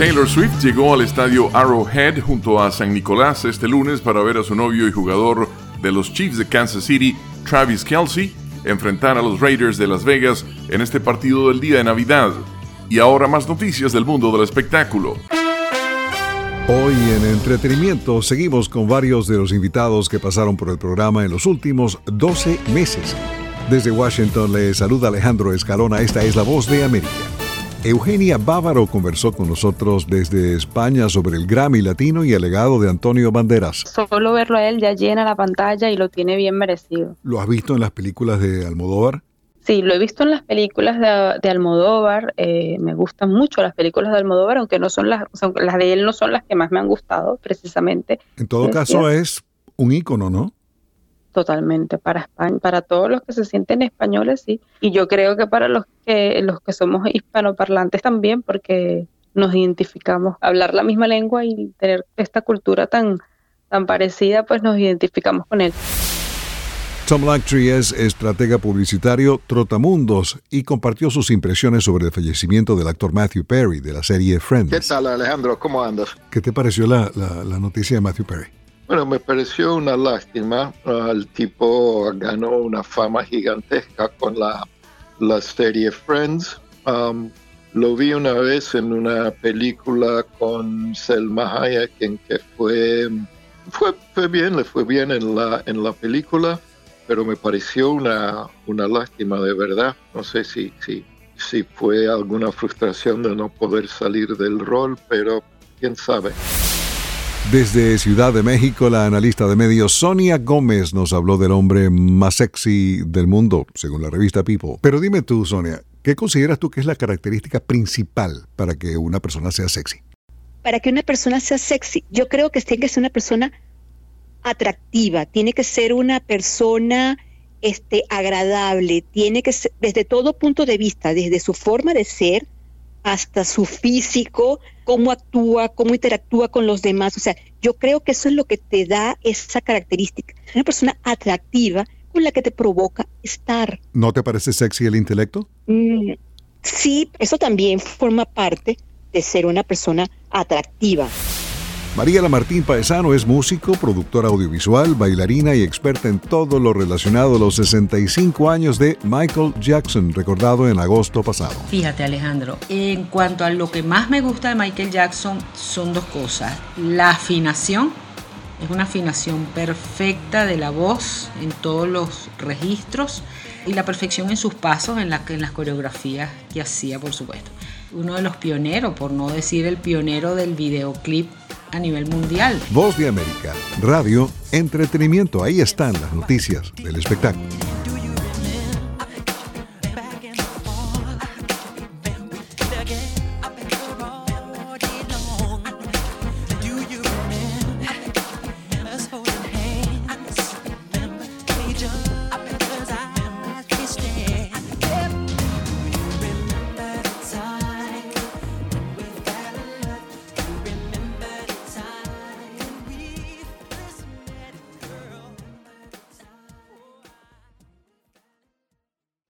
Taylor Swift llegó al estadio Arrowhead junto a San Nicolás este lunes para ver a su novio y jugador de los Chiefs de Kansas City, Travis Kelsey, enfrentar a los Raiders de Las Vegas en este partido del día de Navidad. Y ahora más noticias del mundo del espectáculo. Hoy en entretenimiento seguimos con varios de los invitados que pasaron por el programa en los últimos 12 meses. Desde Washington le saluda Alejandro Escalona, esta es la voz de América. Eugenia Bávaro conversó con nosotros desde España sobre el Grammy Latino y el legado de Antonio Banderas. Solo verlo a él ya llena la pantalla y lo tiene bien merecido. ¿Lo has visto en las películas de Almodóvar? Sí, lo he visto en las películas de, Almodóvar. Eh, me gustan mucho las películas de Almodóvar, aunque no son las, las de él no son las que más me han gustado, precisamente. En todo caso, es un ícono, ¿no? Totalmente para España, para todos los que se sienten españoles, sí. Y yo creo que para los que los que somos hispanoparlantes también, porque nos identificamos, hablar la misma lengua y tener esta cultura tan tan parecida, pues nos identificamos con él. Tom Lactree es estratega publicitario Trotamundos y compartió sus impresiones sobre el fallecimiento del actor Matthew Perry de la serie Friends. ¿Qué tal Alejandro? ¿Cómo andas? ¿Qué te pareció la, la noticia de Matthew Perry? Bueno, me pareció una lástima. El tipo ganó una fama gigantesca con la, la serie Friends. Um, lo vi una vez en una película con Selma Hayek en que fue, fue, fue bien, le fue bien en la, en la película, pero me pareció una, una lástima de verdad. No sé si, si, si fue alguna frustración de no poder salir del rol, pero quién sabe. Desde Ciudad de México, la analista de medios Sonia Gómez nos habló del hombre más sexy del mundo, según la revista People. Pero dime tú, Sonia, ¿qué consideras tú que es la característica principal para que una persona sea sexy? Para que una persona sea sexy, yo creo que tiene que ser una persona atractiva, tiene que ser una persona este, agradable, tiene que ser, desde todo punto de vista, desde su forma de ser hasta su físico, cómo actúa, cómo interactúa con los demás. O sea, yo creo que eso es lo que te da esa característica. Una persona atractiva con la que te provoca estar. ¿No te parece sexy el intelecto? Mm, sí, eso también forma parte de ser una persona atractiva. María Lamartín Paesano es músico, productora audiovisual, bailarina y experta en todo lo relacionado a los 65 años de Michael Jackson, recordado en agosto pasado. Fíjate Alejandro, en cuanto a lo que más me gusta de Michael Jackson son dos cosas. La afinación, es una afinación perfecta de la voz en todos los registros y la perfección en sus pasos, en, en las coreografías que hacía, por supuesto. Uno de los pioneros, por no decir el pionero del videoclip a nivel mundial. Voz de América, radio, entretenimiento, ahí están las noticias del espectáculo.